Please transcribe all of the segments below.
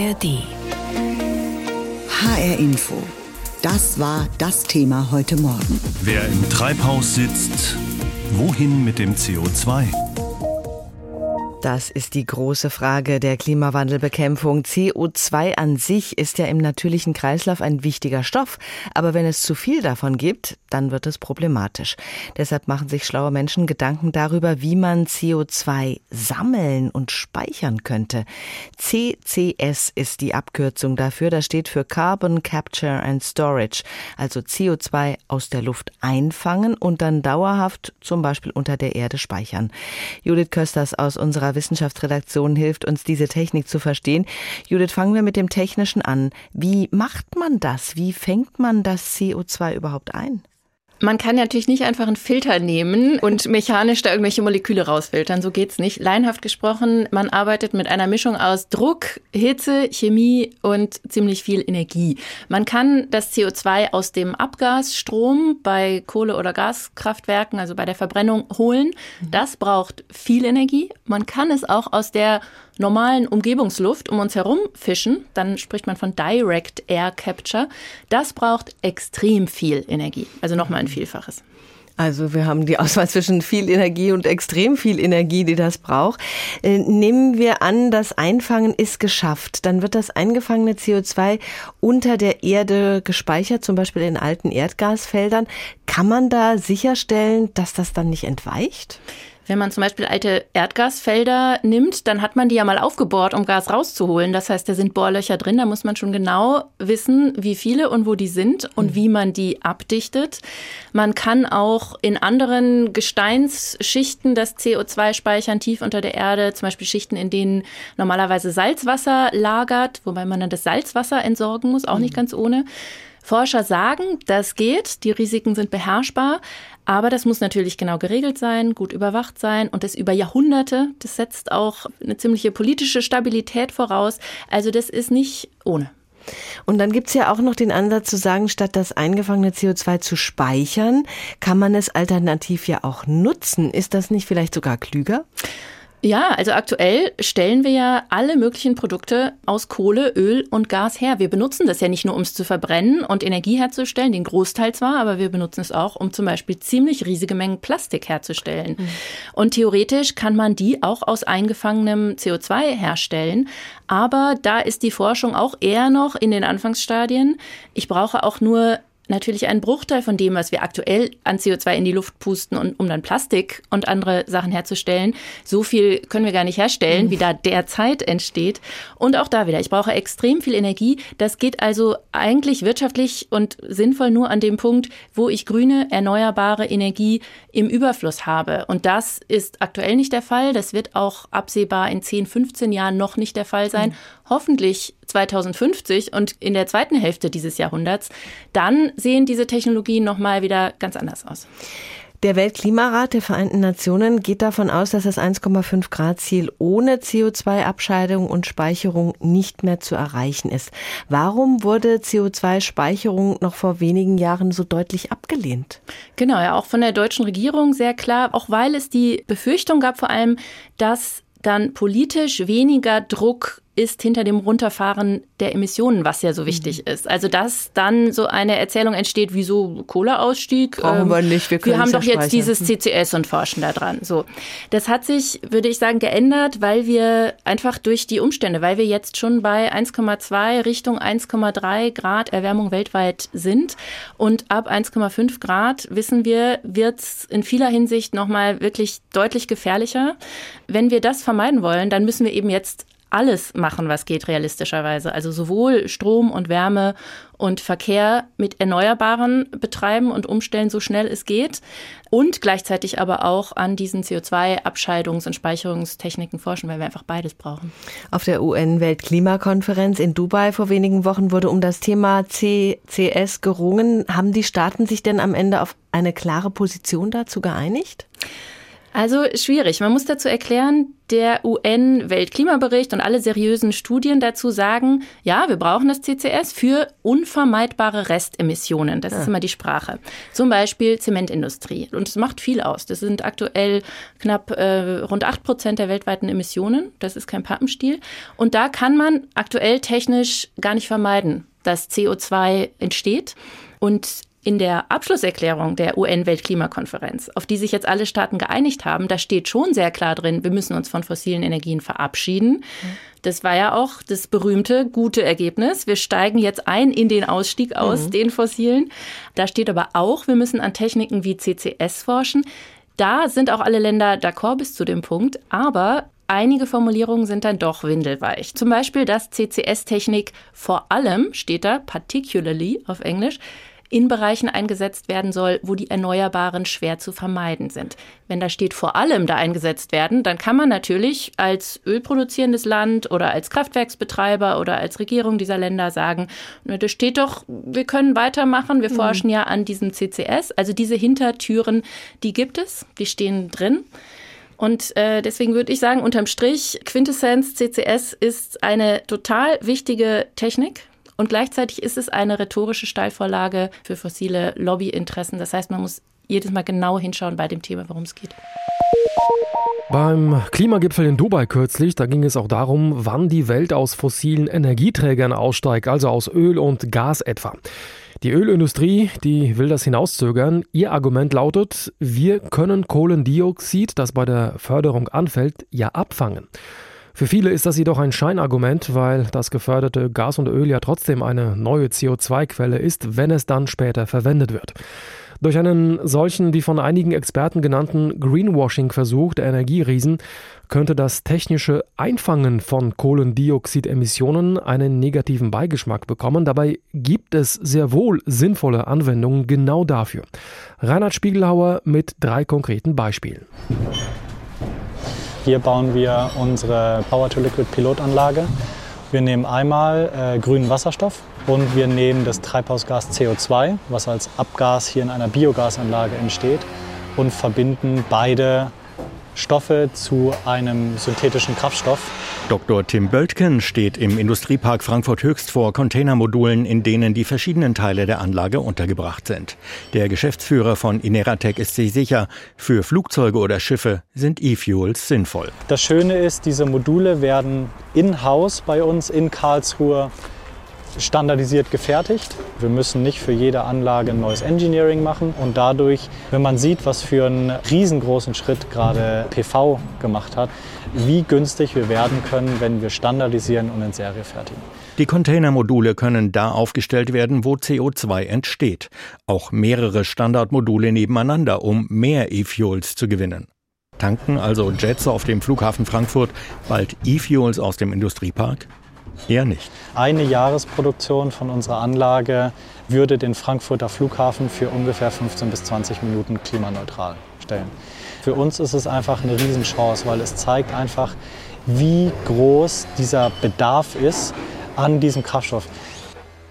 ARD. HR Info. Das war das Thema heute Morgen. Wer im Treibhaus sitzt, wohin mit dem CO2? Das ist die große Frage der Klimawandelbekämpfung. CO2 an sich ist ja im natürlichen Kreislauf ein wichtiger Stoff, aber wenn es zu viel davon gibt, dann wird es problematisch. Deshalb machen sich schlaue Menschen Gedanken darüber, wie man CO2 sammeln und speichern könnte. CCS ist die Abkürzung dafür. Das steht für Carbon Capture and Storage, also CO2 aus der Luft einfangen und dann dauerhaft zum Beispiel unter der Erde speichern. Judith Kösters aus unserer unserer Wissenschaftsredaktion hilft uns, diese Technik zu verstehen. Judith, fangen wir mit dem Technischen an. Wie macht man das? Wie fängt man das CO2 überhaupt ein? Man kann natürlich nicht einfach einen Filter nehmen und mechanisch da irgendwelche Moleküle rausfiltern. So geht's nicht. Leinhaft gesprochen, man arbeitet mit einer Mischung aus Druck, Hitze, Chemie und ziemlich viel Energie. Man kann das CO2 aus dem Abgasstrom bei Kohle- oder Gaskraftwerken, also bei der Verbrennung, holen. Das braucht viel Energie. Man kann es auch aus der normalen Umgebungsluft um uns herum fischen, dann spricht man von Direct Air Capture. Das braucht extrem viel Energie, also nochmal ein Vielfaches. Also wir haben die Auswahl zwischen viel Energie und extrem viel Energie, die das braucht. Äh, nehmen wir an, das Einfangen ist geschafft. Dann wird das eingefangene CO2 unter der Erde gespeichert, zum Beispiel in alten Erdgasfeldern. Kann man da sicherstellen, dass das dann nicht entweicht? Wenn man zum Beispiel alte Erdgasfelder nimmt, dann hat man die ja mal aufgebohrt, um Gas rauszuholen. Das heißt, da sind Bohrlöcher drin. Da muss man schon genau wissen, wie viele und wo die sind und mhm. wie man die abdichtet. Man kann auch in anderen Gesteinsschichten das CO2 speichern, tief unter der Erde. Zum Beispiel Schichten, in denen normalerweise Salzwasser lagert, wobei man dann das Salzwasser entsorgen muss, auch nicht mhm. ganz ohne. Forscher sagen, das geht, die Risiken sind beherrschbar, aber das muss natürlich genau geregelt sein, gut überwacht sein und das über Jahrhunderte. Das setzt auch eine ziemliche politische Stabilität voraus. Also das ist nicht ohne. Und dann gibt's ja auch noch den Ansatz zu sagen, statt das eingefangene CO2 zu speichern, kann man es alternativ ja auch nutzen. Ist das nicht vielleicht sogar klüger? Ja, also aktuell stellen wir ja alle möglichen Produkte aus Kohle, Öl und Gas her. Wir benutzen das ja nicht nur, um es zu verbrennen und Energie herzustellen, den Großteil zwar, aber wir benutzen es auch, um zum Beispiel ziemlich riesige Mengen Plastik herzustellen. Mhm. Und theoretisch kann man die auch aus eingefangenem CO2 herstellen. Aber da ist die Forschung auch eher noch in den Anfangsstadien. Ich brauche auch nur natürlich ein Bruchteil von dem, was wir aktuell an CO2 in die Luft pusten, und, um dann Plastik und andere Sachen herzustellen. So viel können wir gar nicht herstellen, mhm. wie da derzeit entsteht. Und auch da wieder, ich brauche extrem viel Energie. Das geht also eigentlich wirtschaftlich und sinnvoll nur an dem Punkt, wo ich grüne, erneuerbare Energie im Überfluss habe. Und das ist aktuell nicht der Fall. Das wird auch absehbar in 10, 15 Jahren noch nicht der Fall sein. Mhm. Hoffentlich 2050 und in der zweiten Hälfte dieses Jahrhunderts, dann sehen diese Technologien nochmal wieder ganz anders aus. Der Weltklimarat der Vereinten Nationen geht davon aus, dass das 1,5 Grad Ziel ohne CO2-Abscheidung und Speicherung nicht mehr zu erreichen ist. Warum wurde CO2-Speicherung noch vor wenigen Jahren so deutlich abgelehnt? Genau, ja, auch von der deutschen Regierung sehr klar, auch weil es die Befürchtung gab vor allem, dass dann politisch weniger Druck ist hinter dem Runterfahren der Emissionen, was ja so wichtig mhm. ist. Also dass dann so eine Erzählung entsteht, wieso Kohleausstieg. Brauchen ähm, wir nicht, wir, wir haben doch jetzt dieses CCS und forschen da dran. So, das hat sich, würde ich sagen, geändert, weil wir einfach durch die Umstände, weil wir jetzt schon bei 1,2 Richtung 1,3 Grad Erwärmung weltweit sind und ab 1,5 Grad wissen wir, wird es in vieler Hinsicht nochmal wirklich deutlich gefährlicher. Wenn wir das vermeiden wollen, dann müssen wir eben jetzt alles machen, was geht realistischerweise. Also sowohl Strom und Wärme und Verkehr mit Erneuerbaren betreiben und umstellen, so schnell es geht. Und gleichzeitig aber auch an diesen CO2-Abscheidungs- und Speicherungstechniken forschen, weil wir einfach beides brauchen. Auf der UN-Weltklimakonferenz in Dubai vor wenigen Wochen wurde um das Thema CCS gerungen. Haben die Staaten sich denn am Ende auf eine klare Position dazu geeinigt? Also schwierig. Man muss dazu erklären, der UN-Weltklimabericht und alle seriösen Studien dazu sagen, ja, wir brauchen das CCS für unvermeidbare Restemissionen. Das ja. ist immer die Sprache. Zum Beispiel Zementindustrie. Und es macht viel aus. Das sind aktuell knapp äh, rund acht Prozent der weltweiten Emissionen. Das ist kein Pappenstiel. Und da kann man aktuell technisch gar nicht vermeiden, dass CO2 entsteht. Und in der Abschlusserklärung der UN-Weltklimakonferenz, auf die sich jetzt alle Staaten geeinigt haben, da steht schon sehr klar drin, wir müssen uns von fossilen Energien verabschieden. Das war ja auch das berühmte gute Ergebnis. Wir steigen jetzt ein in den Ausstieg aus mhm. den fossilen. Da steht aber auch, wir müssen an Techniken wie CCS forschen. Da sind auch alle Länder d'accord bis zu dem Punkt. Aber einige Formulierungen sind dann doch windelweich. Zum Beispiel, dass CCS-Technik vor allem, steht da, particularly auf Englisch, in Bereichen eingesetzt werden soll, wo die Erneuerbaren schwer zu vermeiden sind. Wenn da steht, vor allem da eingesetzt werden, dann kann man natürlich als ölproduzierendes Land oder als Kraftwerksbetreiber oder als Regierung dieser Länder sagen, da steht doch, wir können weitermachen, wir mhm. forschen ja an diesem CCS. Also diese Hintertüren, die gibt es, die stehen drin. Und äh, deswegen würde ich sagen, unterm Strich, Quintessenz CCS ist eine total wichtige Technik und gleichzeitig ist es eine rhetorische Steilvorlage für fossile Lobbyinteressen. Das heißt, man muss jedes Mal genau hinschauen bei dem Thema, worum es geht. Beim Klimagipfel in Dubai kürzlich, da ging es auch darum, wann die Welt aus fossilen Energieträgern aussteigt, also aus Öl und Gas etwa. Die Ölindustrie, die will das hinauszögern. Ihr Argument lautet, wir können Kohlendioxid, das bei der Förderung anfällt, ja abfangen. Für viele ist das jedoch ein Scheinargument, weil das geförderte Gas und Öl ja trotzdem eine neue CO2-Quelle ist, wenn es dann später verwendet wird. Durch einen solchen, wie von einigen Experten genannten Greenwashing-Versuch der Energieriesen könnte das technische Einfangen von Kohlendioxidemissionen einen negativen Beigeschmack bekommen. Dabei gibt es sehr wohl sinnvolle Anwendungen genau dafür. Reinhard Spiegelhauer mit drei konkreten Beispielen. Hier bauen wir unsere Power-to-Liquid-Pilotanlage. Wir nehmen einmal äh, grünen Wasserstoff und wir nehmen das Treibhausgas CO2, was als Abgas hier in einer Biogasanlage entsteht, und verbinden beide Stoffe zu einem synthetischen Kraftstoff. Dr. Tim Böltken steht im Industriepark Frankfurt Höchst vor Containermodulen, in denen die verschiedenen Teile der Anlage untergebracht sind. Der Geschäftsführer von Ineratec ist sich sicher, für Flugzeuge oder Schiffe sind E-Fuels sinnvoll. Das Schöne ist, diese Module werden in-house bei uns in Karlsruhe standardisiert gefertigt. Wir müssen nicht für jede Anlage ein neues Engineering machen und dadurch, wenn man sieht, was für einen riesengroßen Schritt gerade PV gemacht hat, wie günstig wir werden können, wenn wir standardisieren und in Serie fertigen. Die Containermodule können da aufgestellt werden, wo CO2 entsteht. Auch mehrere Standardmodule nebeneinander, um mehr E-Fuels zu gewinnen. Tanken also Jets auf dem Flughafen Frankfurt bald E-Fuels aus dem Industriepark? Eher nicht. Eine Jahresproduktion von unserer Anlage würde den Frankfurter Flughafen für ungefähr 15 bis 20 Minuten klimaneutral stellen. Für uns ist es einfach eine Riesenchance, weil es zeigt einfach, wie groß dieser Bedarf ist an diesem Kraftstoff.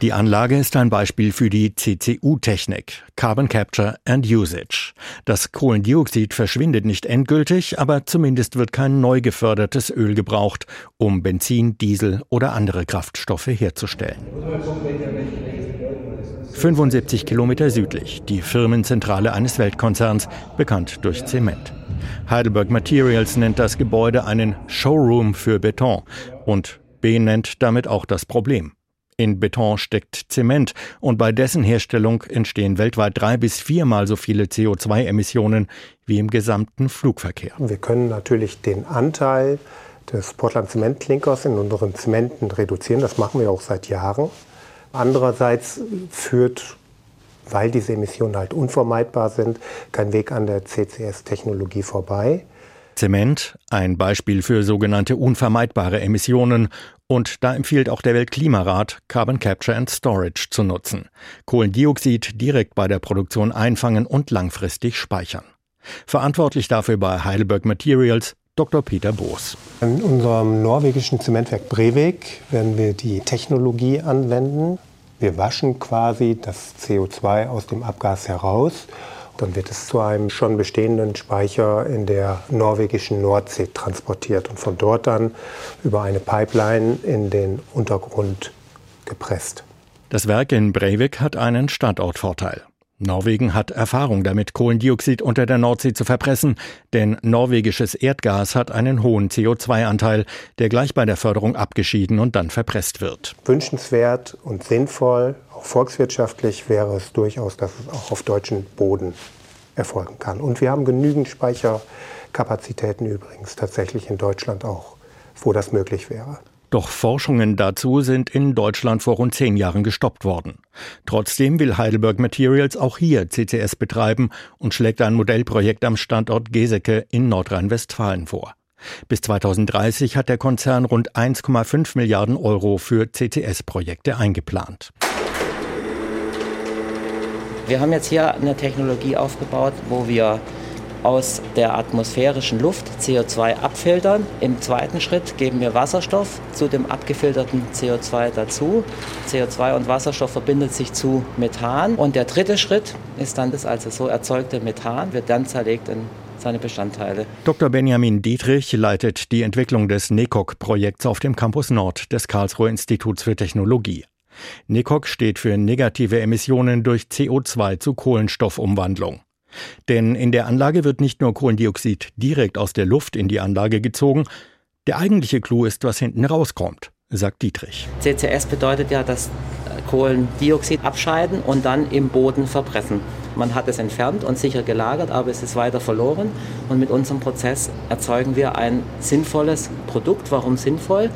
Die Anlage ist ein Beispiel für die CCU-Technik, Carbon Capture and Usage. Das Kohlendioxid verschwindet nicht endgültig, aber zumindest wird kein neu gefördertes Öl gebraucht, um Benzin, Diesel oder andere Kraftstoffe herzustellen. 75 Kilometer südlich, die Firmenzentrale eines Weltkonzerns, bekannt durch Zement. Heidelberg Materials nennt das Gebäude einen Showroom für Beton und benennt damit auch das Problem. In Beton steckt Zement und bei dessen Herstellung entstehen weltweit drei bis viermal so viele CO2-Emissionen wie im gesamten Flugverkehr. Wir können natürlich den Anteil des Portland Zementklinkers in unseren Zementen reduzieren. Das machen wir auch seit Jahren. Andererseits führt, weil diese Emissionen halt unvermeidbar sind, kein Weg an der CCS-Technologie vorbei. Zement, ein Beispiel für sogenannte unvermeidbare Emissionen. Und da empfiehlt auch der Weltklimarat, Carbon Capture and Storage zu nutzen. Kohlendioxid direkt bei der Produktion einfangen und langfristig speichern. Verantwortlich dafür bei Heidelberg Materials Dr. Peter Boos. In unserem norwegischen Zementwerk Brevik werden wir die Technologie anwenden. Wir waschen quasi das CO2 aus dem Abgas heraus dann wird es zu einem schon bestehenden Speicher in der norwegischen Nordsee transportiert und von dort dann über eine Pipeline in den Untergrund gepresst. Das Werk in Breivik hat einen Standortvorteil. Norwegen hat Erfahrung damit, Kohlendioxid unter der Nordsee zu verpressen, denn norwegisches Erdgas hat einen hohen CO2-Anteil, der gleich bei der Förderung abgeschieden und dann verpresst wird. Wünschenswert und sinnvoll, auch volkswirtschaftlich wäre es durchaus, dass es auch auf deutschem Boden erfolgen kann. Und wir haben genügend Speicherkapazitäten übrigens tatsächlich in Deutschland auch, wo das möglich wäre. Doch Forschungen dazu sind in Deutschland vor rund zehn Jahren gestoppt worden. Trotzdem will Heidelberg Materials auch hier CCS betreiben und schlägt ein Modellprojekt am Standort Geseke in Nordrhein-Westfalen vor. Bis 2030 hat der Konzern rund 1,5 Milliarden Euro für CCS-Projekte eingeplant. Wir haben jetzt hier eine Technologie aufgebaut, wo wir aus der atmosphärischen Luft CO2 abfiltern. Im zweiten Schritt geben wir Wasserstoff zu dem abgefilterten CO2 dazu. CO2 und Wasserstoff verbindet sich zu Methan. Und der dritte Schritt ist dann das also so erzeugte Methan, wird dann zerlegt in seine Bestandteile. Dr. Benjamin Dietrich leitet die Entwicklung des NECOC-Projekts auf dem Campus Nord des Karlsruher Instituts für Technologie. NECOC steht für negative Emissionen durch CO2 zu Kohlenstoffumwandlung. Denn in der Anlage wird nicht nur Kohlendioxid direkt aus der Luft in die Anlage gezogen, der eigentliche Clou ist, was hinten rauskommt, sagt Dietrich. CCS bedeutet ja, dass Kohlendioxid abscheiden und dann im Boden verpressen. Man hat es entfernt und sicher gelagert, aber es ist weiter verloren. Und mit unserem Prozess erzeugen wir ein sinnvolles Produkt. Warum sinnvoll?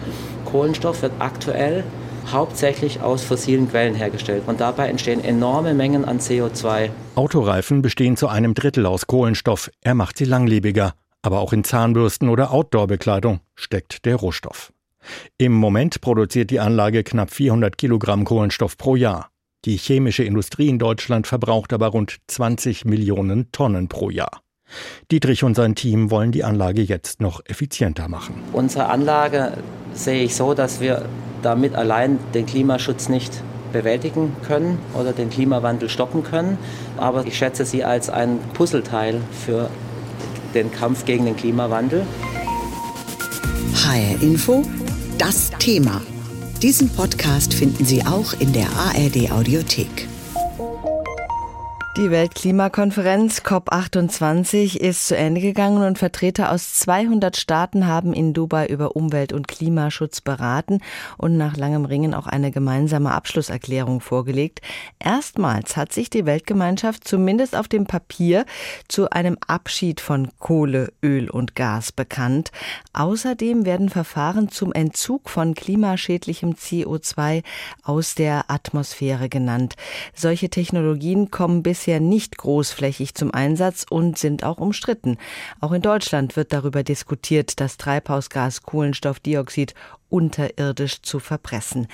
Kohlenstoff wird aktuell hauptsächlich aus fossilen Quellen hergestellt. Und dabei entstehen enorme Mengen an CO2. Autoreifen bestehen zu einem Drittel aus Kohlenstoff. Er macht sie langlebiger. Aber auch in Zahnbürsten oder Outdoor-Bekleidung steckt der Rohstoff. Im Moment produziert die Anlage knapp 400 Kilogramm Kohlenstoff pro Jahr. Die chemische Industrie in Deutschland verbraucht aber rund 20 Millionen Tonnen pro Jahr. Dietrich und sein Team wollen die Anlage jetzt noch effizienter machen. Unsere Anlage sehe ich so, dass wir damit allein den Klimaschutz nicht bewältigen können oder den Klimawandel stoppen können. Aber ich schätze sie als ein Puzzleteil für den Kampf gegen den Klimawandel. HR Info, das Thema. Diesen Podcast finden Sie auch in der ARD Audiothek. Die Weltklimakonferenz COP28 ist zu Ende gegangen und Vertreter aus 200 Staaten haben in Dubai über Umwelt- und Klimaschutz beraten und nach langem Ringen auch eine gemeinsame Abschlusserklärung vorgelegt. Erstmals hat sich die Weltgemeinschaft zumindest auf dem Papier zu einem Abschied von Kohle, Öl und Gas bekannt. Außerdem werden Verfahren zum Entzug von klimaschädlichem CO2 aus der Atmosphäre genannt. Solche Technologien kommen bis bisher nicht großflächig zum Einsatz und sind auch umstritten. Auch in Deutschland wird darüber diskutiert, das Treibhausgas Kohlenstoffdioxid unterirdisch zu verpressen.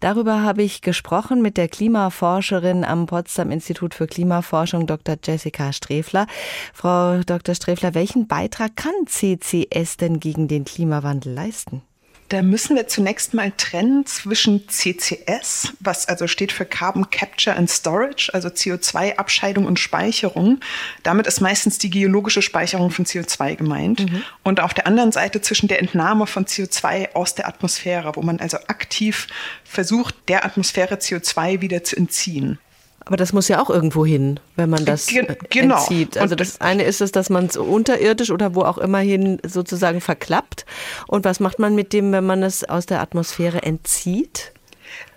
Darüber habe ich gesprochen mit der Klimaforscherin am Potsdam Institut für Klimaforschung Dr. Jessica Strefler. Frau Dr. Strefler, welchen Beitrag kann CCS denn gegen den Klimawandel leisten? Da müssen wir zunächst mal trennen zwischen CCS, was also steht für Carbon Capture and Storage, also CO2-Abscheidung und Speicherung. Damit ist meistens die geologische Speicherung von CO2 gemeint. Mhm. Und auf der anderen Seite zwischen der Entnahme von CO2 aus der Atmosphäre, wo man also aktiv versucht, der Atmosphäre CO2 wieder zu entziehen. Aber das muss ja auch irgendwo hin, wenn man das Ge äh, genau. entzieht. Also das eine ist es, dass man es unterirdisch oder wo auch immer hin sozusagen verklappt. Und was macht man mit dem, wenn man es aus der Atmosphäre entzieht?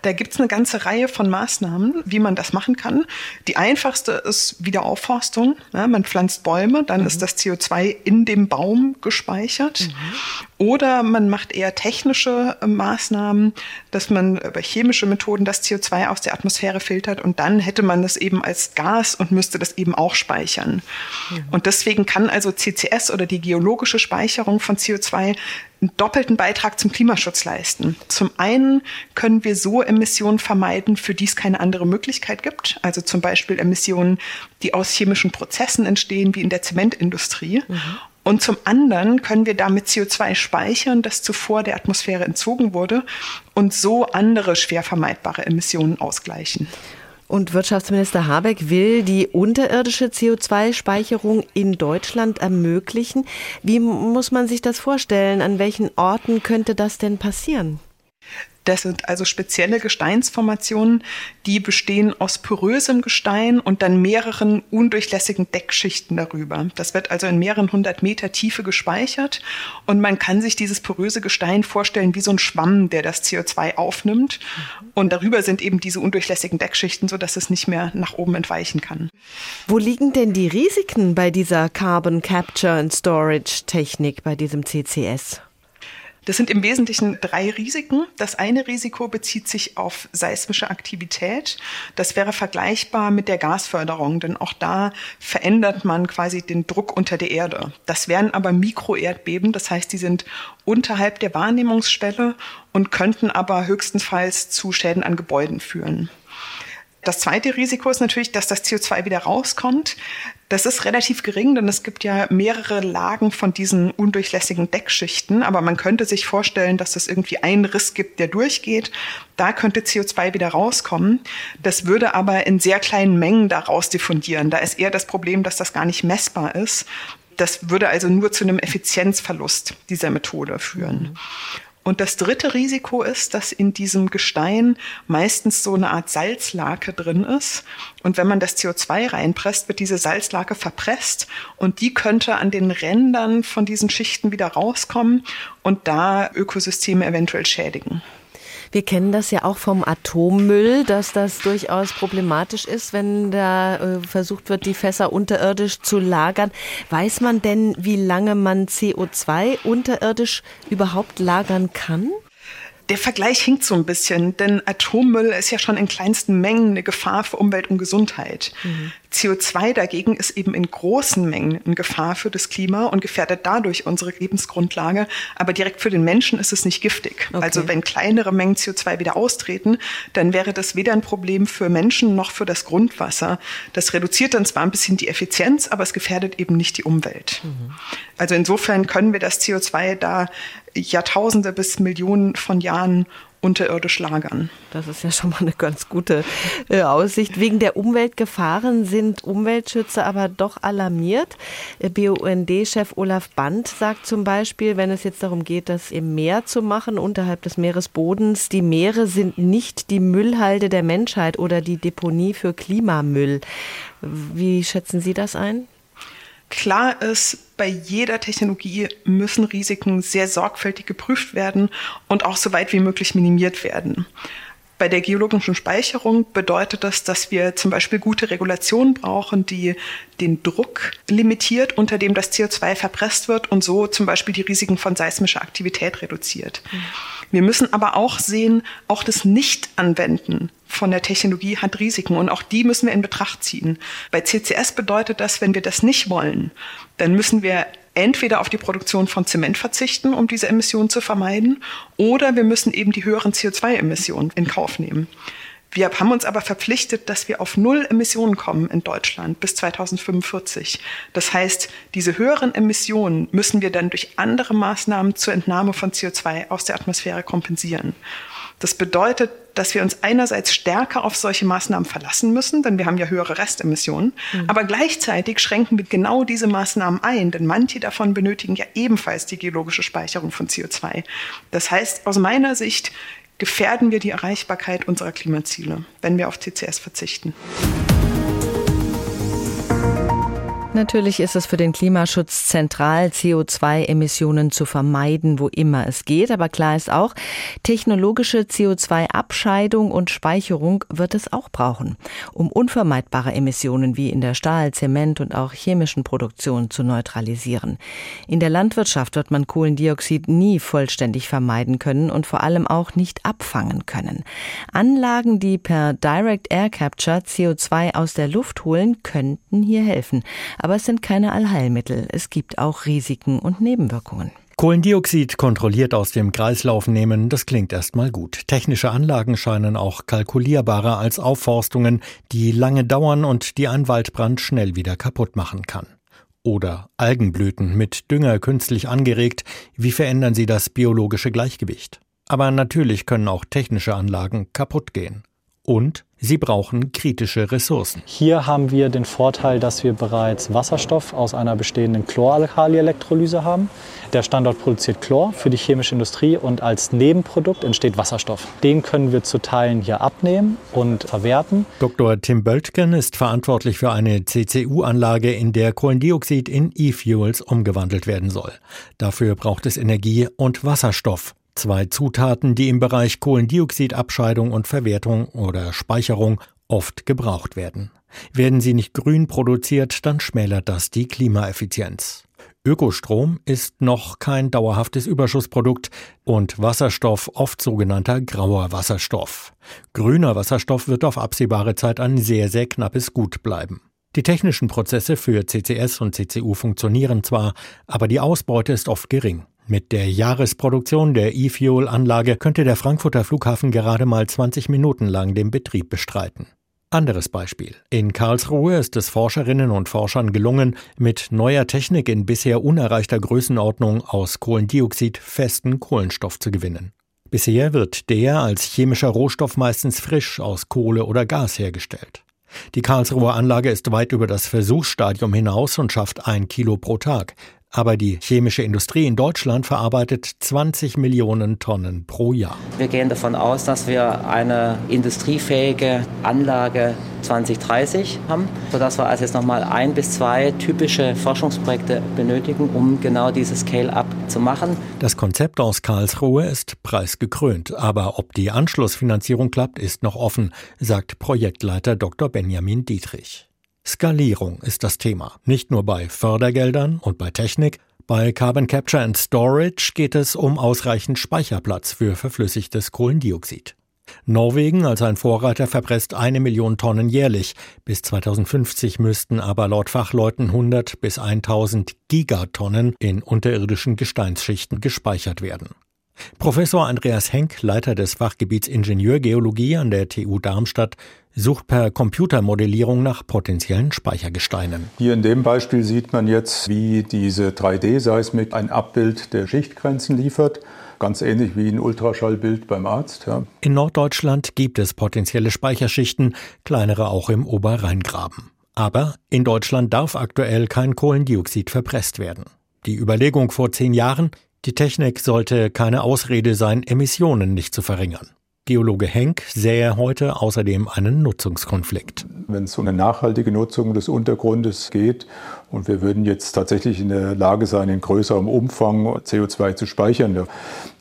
Da gibt es eine ganze Reihe von Maßnahmen, wie man das machen kann. Die einfachste ist Wiederaufforstung. Ja, man pflanzt Bäume, dann mhm. ist das CO2 in dem Baum gespeichert. Mhm. Oder man macht eher technische äh, Maßnahmen, dass man über chemische Methoden das CO2 aus der Atmosphäre filtert und dann hätte man das eben als Gas und müsste das eben auch speichern. Mhm. Und deswegen kann also CCS oder die geologische Speicherung von CO2 einen doppelten Beitrag zum Klimaschutz leisten. Zum einen können wir so Emissionen vermeiden, für die es keine andere Möglichkeit gibt. Also zum Beispiel Emissionen, die aus chemischen Prozessen entstehen, wie in der Zementindustrie. Mhm. Und zum anderen können wir damit CO2 speichern, das zuvor der Atmosphäre entzogen wurde und so andere schwer vermeidbare Emissionen ausgleichen. Und Wirtschaftsminister Habeck will die unterirdische CO2-Speicherung in Deutschland ermöglichen. Wie muss man sich das vorstellen? An welchen Orten könnte das denn passieren? Das sind also spezielle Gesteinsformationen, die bestehen aus porösem Gestein und dann mehreren undurchlässigen Deckschichten darüber. Das wird also in mehreren hundert Meter Tiefe gespeichert und man kann sich dieses poröse Gestein vorstellen wie so ein Schwamm, der das CO2 aufnimmt. Und darüber sind eben diese undurchlässigen Deckschichten, sodass es nicht mehr nach oben entweichen kann. Wo liegen denn die Risiken bei dieser Carbon Capture and Storage Technik, bei diesem CCS? Das sind im Wesentlichen drei Risiken. Das eine Risiko bezieht sich auf seismische Aktivität. Das wäre vergleichbar mit der Gasförderung, denn auch da verändert man quasi den Druck unter der Erde. Das wären aber Mikroerdbeben, das heißt, die sind unterhalb der Wahrnehmungsschwelle und könnten aber höchstenfalls zu Schäden an Gebäuden führen. Das zweite Risiko ist natürlich, dass das CO2 wieder rauskommt. Das ist relativ gering, denn es gibt ja mehrere Lagen von diesen undurchlässigen Deckschichten. Aber man könnte sich vorstellen, dass es irgendwie einen Riss gibt, der durchgeht. Da könnte CO2 wieder rauskommen. Das würde aber in sehr kleinen Mengen daraus diffundieren. Da ist eher das Problem, dass das gar nicht messbar ist. Das würde also nur zu einem Effizienzverlust dieser Methode führen. Und das dritte Risiko ist, dass in diesem Gestein meistens so eine Art Salzlake drin ist. Und wenn man das CO2 reinpresst, wird diese Salzlake verpresst und die könnte an den Rändern von diesen Schichten wieder rauskommen und da Ökosysteme eventuell schädigen. Wir kennen das ja auch vom Atommüll, dass das durchaus problematisch ist, wenn da äh, versucht wird, die Fässer unterirdisch zu lagern. Weiß man denn, wie lange man CO2 unterirdisch überhaupt lagern kann? Der Vergleich hinkt so ein bisschen, denn Atommüll ist ja schon in kleinsten Mengen eine Gefahr für Umwelt und Gesundheit. Mhm. CO2 dagegen ist eben in großen Mengen eine Gefahr für das Klima und gefährdet dadurch unsere Lebensgrundlage. Aber direkt für den Menschen ist es nicht giftig. Okay. Also wenn kleinere Mengen CO2 wieder austreten, dann wäre das weder ein Problem für Menschen noch für das Grundwasser. Das reduziert dann zwar ein bisschen die Effizienz, aber es gefährdet eben nicht die Umwelt. Mhm. Also insofern können wir das CO2 da Jahrtausende bis Millionen von Jahren unterirdisch lagern. Das ist ja schon mal eine ganz gute äh, Aussicht. Wegen der Umweltgefahren sind Umweltschützer aber doch alarmiert. Äh, BUND-Chef Olaf Band sagt zum Beispiel, wenn es jetzt darum geht, das im Meer zu machen, unterhalb des Meeresbodens, die Meere sind nicht die Müllhalde der Menschheit oder die Deponie für Klimamüll. Wie schätzen Sie das ein? Klar ist, bei jeder Technologie müssen Risiken sehr sorgfältig geprüft werden und auch so weit wie möglich minimiert werden. Bei der geologischen Speicherung bedeutet das, dass wir zum Beispiel gute Regulationen brauchen, die den Druck limitiert, unter dem das CO2 verpresst wird und so zum Beispiel die Risiken von seismischer Aktivität reduziert. Mhm. Wir müssen aber auch sehen, auch das Nicht-Anwenden von der Technologie hat Risiken und auch die müssen wir in Betracht ziehen. Bei CCS bedeutet das, wenn wir das nicht wollen, dann müssen wir entweder auf die Produktion von Zement verzichten, um diese Emissionen zu vermeiden, oder wir müssen eben die höheren CO2-Emissionen in Kauf nehmen. Wir haben uns aber verpflichtet, dass wir auf Null Emissionen kommen in Deutschland bis 2045. Das heißt, diese höheren Emissionen müssen wir dann durch andere Maßnahmen zur Entnahme von CO2 aus der Atmosphäre kompensieren. Das bedeutet, dass wir uns einerseits stärker auf solche Maßnahmen verlassen müssen, denn wir haben ja höhere Restemissionen, mhm. aber gleichzeitig schränken wir genau diese Maßnahmen ein, denn manche davon benötigen ja ebenfalls die geologische Speicherung von CO2. Das heißt, aus meiner Sicht gefährden wir die Erreichbarkeit unserer Klimaziele, wenn wir auf CCS verzichten. Natürlich ist es für den Klimaschutz zentral, CO2-Emissionen zu vermeiden, wo immer es geht. Aber klar ist auch, technologische CO2-Abscheidung und Speicherung wird es auch brauchen, um unvermeidbare Emissionen wie in der Stahl-, Zement- und auch chemischen Produktion zu neutralisieren. In der Landwirtschaft wird man Kohlendioxid nie vollständig vermeiden können und vor allem auch nicht abfangen können. Anlagen, die per Direct Air Capture CO2 aus der Luft holen, könnten hier helfen. Es sind keine Allheilmittel. Es gibt auch Risiken und Nebenwirkungen. Kohlendioxid kontrolliert aus dem Kreislauf nehmen, das klingt erstmal gut. Technische Anlagen scheinen auch kalkulierbarer als Aufforstungen, die lange dauern und die ein Waldbrand schnell wieder kaputt machen kann. Oder Algenblüten mit Dünger künstlich angeregt, wie verändern sie das biologische Gleichgewicht? Aber natürlich können auch technische Anlagen kaputt gehen. Und Sie brauchen kritische Ressourcen. Hier haben wir den Vorteil, dass wir bereits Wasserstoff aus einer bestehenden Chloralkali-Elektrolyse haben. Der Standort produziert Chlor für die chemische Industrie und als Nebenprodukt entsteht Wasserstoff. Den können wir zu Teilen hier abnehmen und verwerten. Dr. Tim Böltgen ist verantwortlich für eine CCU-Anlage, in der Kohlendioxid in E-Fuels umgewandelt werden soll. Dafür braucht es Energie und Wasserstoff. Zwei Zutaten, die im Bereich Kohlendioxidabscheidung und Verwertung oder Speicherung oft gebraucht werden. Werden sie nicht grün produziert, dann schmälert das die Klimaeffizienz. Ökostrom ist noch kein dauerhaftes Überschussprodukt und Wasserstoff oft sogenannter grauer Wasserstoff. Grüner Wasserstoff wird auf absehbare Zeit ein sehr, sehr knappes Gut bleiben. Die technischen Prozesse für CCS und CCU funktionieren zwar, aber die Ausbeute ist oft gering. Mit der Jahresproduktion der E-Fuel-Anlage könnte der Frankfurter Flughafen gerade mal 20 Minuten lang den Betrieb bestreiten. Anderes Beispiel. In Karlsruhe ist es Forscherinnen und Forschern gelungen, mit neuer Technik in bisher unerreichter Größenordnung aus Kohlendioxid festen Kohlenstoff zu gewinnen. Bisher wird der als chemischer Rohstoff meistens frisch aus Kohle oder Gas hergestellt. Die Karlsruher Anlage ist weit über das Versuchsstadium hinaus und schafft ein Kilo pro Tag. Aber die chemische Industrie in Deutschland verarbeitet 20 Millionen Tonnen pro Jahr. Wir gehen davon aus, dass wir eine industriefähige Anlage 2030 haben, sodass wir also jetzt nochmal ein bis zwei typische Forschungsprojekte benötigen, um genau dieses Scale-up zu machen. Das Konzept aus Karlsruhe ist preisgekrönt, aber ob die Anschlussfinanzierung klappt, ist noch offen, sagt Projektleiter Dr. Benjamin Dietrich. Skalierung ist das Thema. Nicht nur bei Fördergeldern und bei Technik. Bei Carbon Capture and Storage geht es um ausreichend Speicherplatz für verflüssigtes Kohlendioxid. Norwegen als ein Vorreiter verpresst eine Million Tonnen jährlich. Bis 2050 müssten aber laut Fachleuten 100 bis 1000 Gigatonnen in unterirdischen Gesteinsschichten gespeichert werden. Professor Andreas Henk, Leiter des Fachgebiets Ingenieurgeologie an der TU Darmstadt, sucht per Computermodellierung nach potenziellen Speichergesteinen. Hier in dem Beispiel sieht man jetzt, wie diese 3D-Seismik ein Abbild der Schichtgrenzen liefert. Ganz ähnlich wie ein Ultraschallbild beim Arzt. Ja. In Norddeutschland gibt es potenzielle Speicherschichten, kleinere auch im Oberrheingraben. Aber in Deutschland darf aktuell kein Kohlendioxid verpresst werden. Die Überlegung vor zehn Jahren, die Technik sollte keine Ausrede sein, Emissionen nicht zu verringern. Geologe Henk sähe heute außerdem einen Nutzungskonflikt. Wenn es um eine nachhaltige Nutzung des Untergrundes geht und wir würden jetzt tatsächlich in der Lage sein, in größerem Umfang CO2 zu speichern,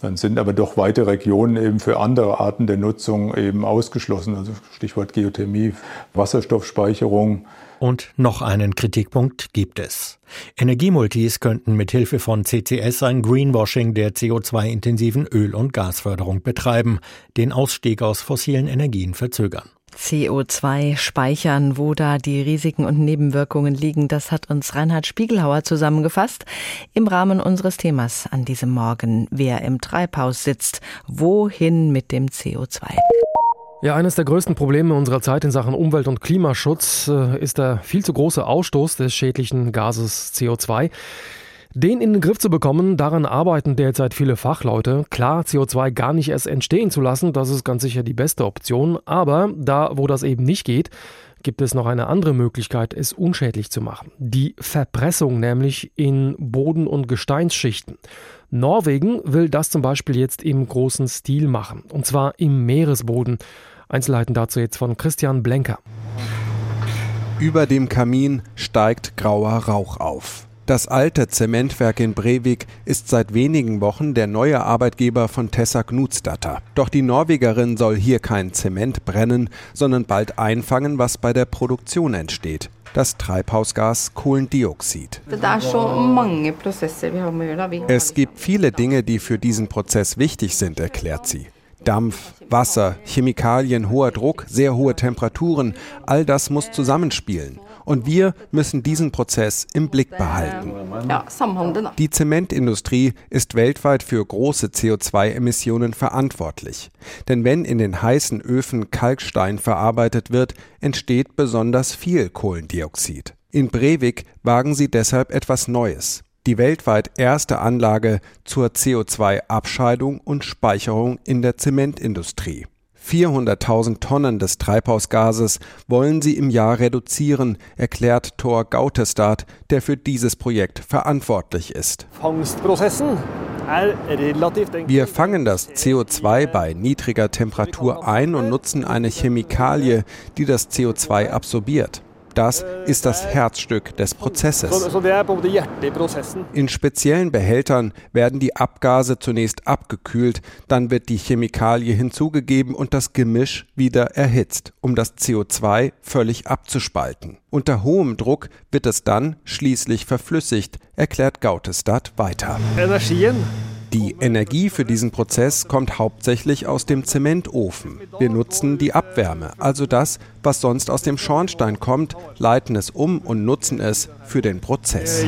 dann sind aber doch weite Regionen eben für andere Arten der Nutzung eben ausgeschlossen. Also Stichwort Geothermie, Wasserstoffspeicherung, und noch einen Kritikpunkt gibt es. Energiemultis könnten mithilfe von CCS ein Greenwashing der CO2-intensiven Öl- und Gasförderung betreiben, den Ausstieg aus fossilen Energien verzögern. CO2 speichern, wo da die Risiken und Nebenwirkungen liegen, das hat uns Reinhard Spiegelhauer zusammengefasst im Rahmen unseres Themas an diesem Morgen. Wer im Treibhaus sitzt, wohin mit dem CO2? Ja, eines der größten Probleme unserer Zeit in Sachen Umwelt- und Klimaschutz äh, ist der viel zu große Ausstoß des schädlichen Gases CO2. Den in den Griff zu bekommen, daran arbeiten derzeit viele Fachleute. Klar, CO2 gar nicht erst entstehen zu lassen, das ist ganz sicher die beste Option. Aber da, wo das eben nicht geht, gibt es noch eine andere Möglichkeit, es unschädlich zu machen. Die Verpressung nämlich in Boden- und Gesteinsschichten. Norwegen will das zum Beispiel jetzt im großen Stil machen, und zwar im Meeresboden. Einzelheiten dazu jetzt von Christian Blenker. Über dem Kamin steigt grauer Rauch auf. Das alte Zementwerk in Brevik ist seit wenigen Wochen der neue Arbeitgeber von Tessa Knutsdatter. Doch die Norwegerin soll hier kein Zement brennen, sondern bald einfangen, was bei der Produktion entsteht das Treibhausgas Kohlendioxid. Es gibt viele Dinge, die für diesen Prozess wichtig sind, erklärt sie. Dampf, Wasser, Chemikalien, hoher Druck, sehr hohe Temperaturen, all das muss zusammenspielen. Und wir müssen diesen Prozess im Blick behalten. Die Zementindustrie ist weltweit für große CO2-Emissionen verantwortlich. Denn wenn in den heißen Öfen Kalkstein verarbeitet wird, entsteht besonders viel Kohlendioxid. In Brevik wagen sie deshalb etwas Neues die weltweit erste Anlage zur CO2-Abscheidung und Speicherung in der Zementindustrie. 400.000 Tonnen des Treibhausgases wollen sie im Jahr reduzieren, erklärt Thor Gautestad, der für dieses Projekt verantwortlich ist. Wir fangen das CO2 bei niedriger Temperatur ein und nutzen eine Chemikalie, die das CO2 absorbiert. Das ist das Herzstück des Prozesses. In speziellen Behältern werden die Abgase zunächst abgekühlt, dann wird die Chemikalie hinzugegeben und das Gemisch wieder erhitzt, um das CO2 völlig abzuspalten. Unter hohem Druck wird es dann schließlich verflüssigt, erklärt Gautestadt weiter. Energien die Energie für diesen Prozess kommt hauptsächlich aus dem Zementofen. Wir nutzen die Abwärme, also das, was sonst aus dem Schornstein kommt, leiten es um und nutzen es für den Prozess.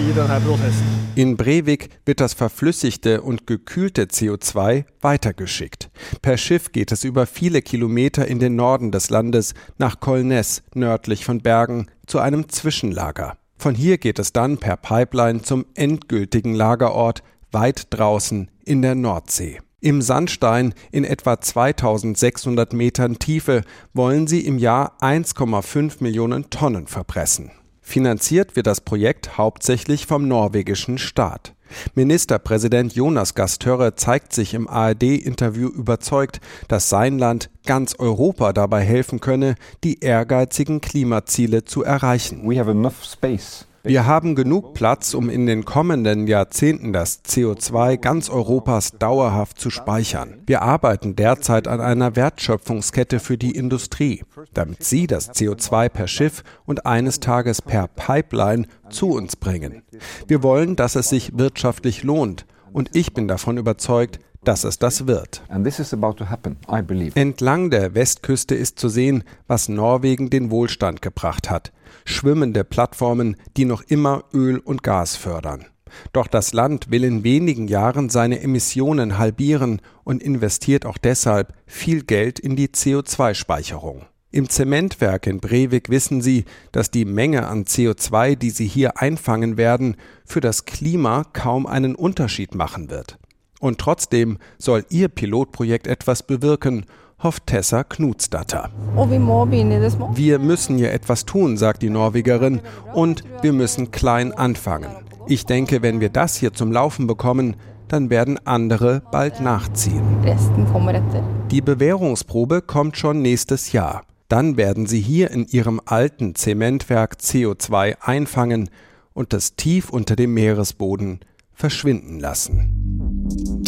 In Brevik wird das verflüssigte und gekühlte CO2 weitergeschickt. Per Schiff geht es über viele Kilometer in den Norden des Landes nach Kolnes, nördlich von Bergen, zu einem Zwischenlager. Von hier geht es dann per Pipeline zum endgültigen Lagerort weit draußen in der Nordsee. Im Sandstein in etwa 2600 Metern Tiefe wollen sie im Jahr 1,5 Millionen Tonnen verpressen. Finanziert wird das Projekt hauptsächlich vom norwegischen Staat. Ministerpräsident Jonas Gastörre zeigt sich im ARD-Interview überzeugt, dass sein Land ganz Europa dabei helfen könne, die ehrgeizigen Klimaziele zu erreichen. We have enough space wir haben genug Platz, um in den kommenden Jahrzehnten das CO2 ganz Europas dauerhaft zu speichern. Wir arbeiten derzeit an einer Wertschöpfungskette für die Industrie, damit sie das CO2 per Schiff und eines Tages per Pipeline zu uns bringen. Wir wollen, dass es sich wirtschaftlich lohnt. Und ich bin davon überzeugt, dass es das wird. Happen, Entlang der Westküste ist zu sehen, was Norwegen den Wohlstand gebracht hat. Schwimmende Plattformen, die noch immer Öl und Gas fördern. Doch das Land will in wenigen Jahren seine Emissionen halbieren und investiert auch deshalb viel Geld in die CO2-Speicherung. Im Zementwerk in Brevik wissen sie, dass die Menge an CO2, die sie hier einfangen werden, für das Klima kaum einen Unterschied machen wird. Und trotzdem soll ihr Pilotprojekt etwas bewirken, hofft Tessa Knutsdatter. Wir müssen hier etwas tun, sagt die Norwegerin, und wir müssen klein anfangen. Ich denke, wenn wir das hier zum Laufen bekommen, dann werden andere bald nachziehen. Die Bewährungsprobe kommt schon nächstes Jahr. Dann werden sie hier in ihrem alten Zementwerk CO2 einfangen und es tief unter dem Meeresboden verschwinden lassen.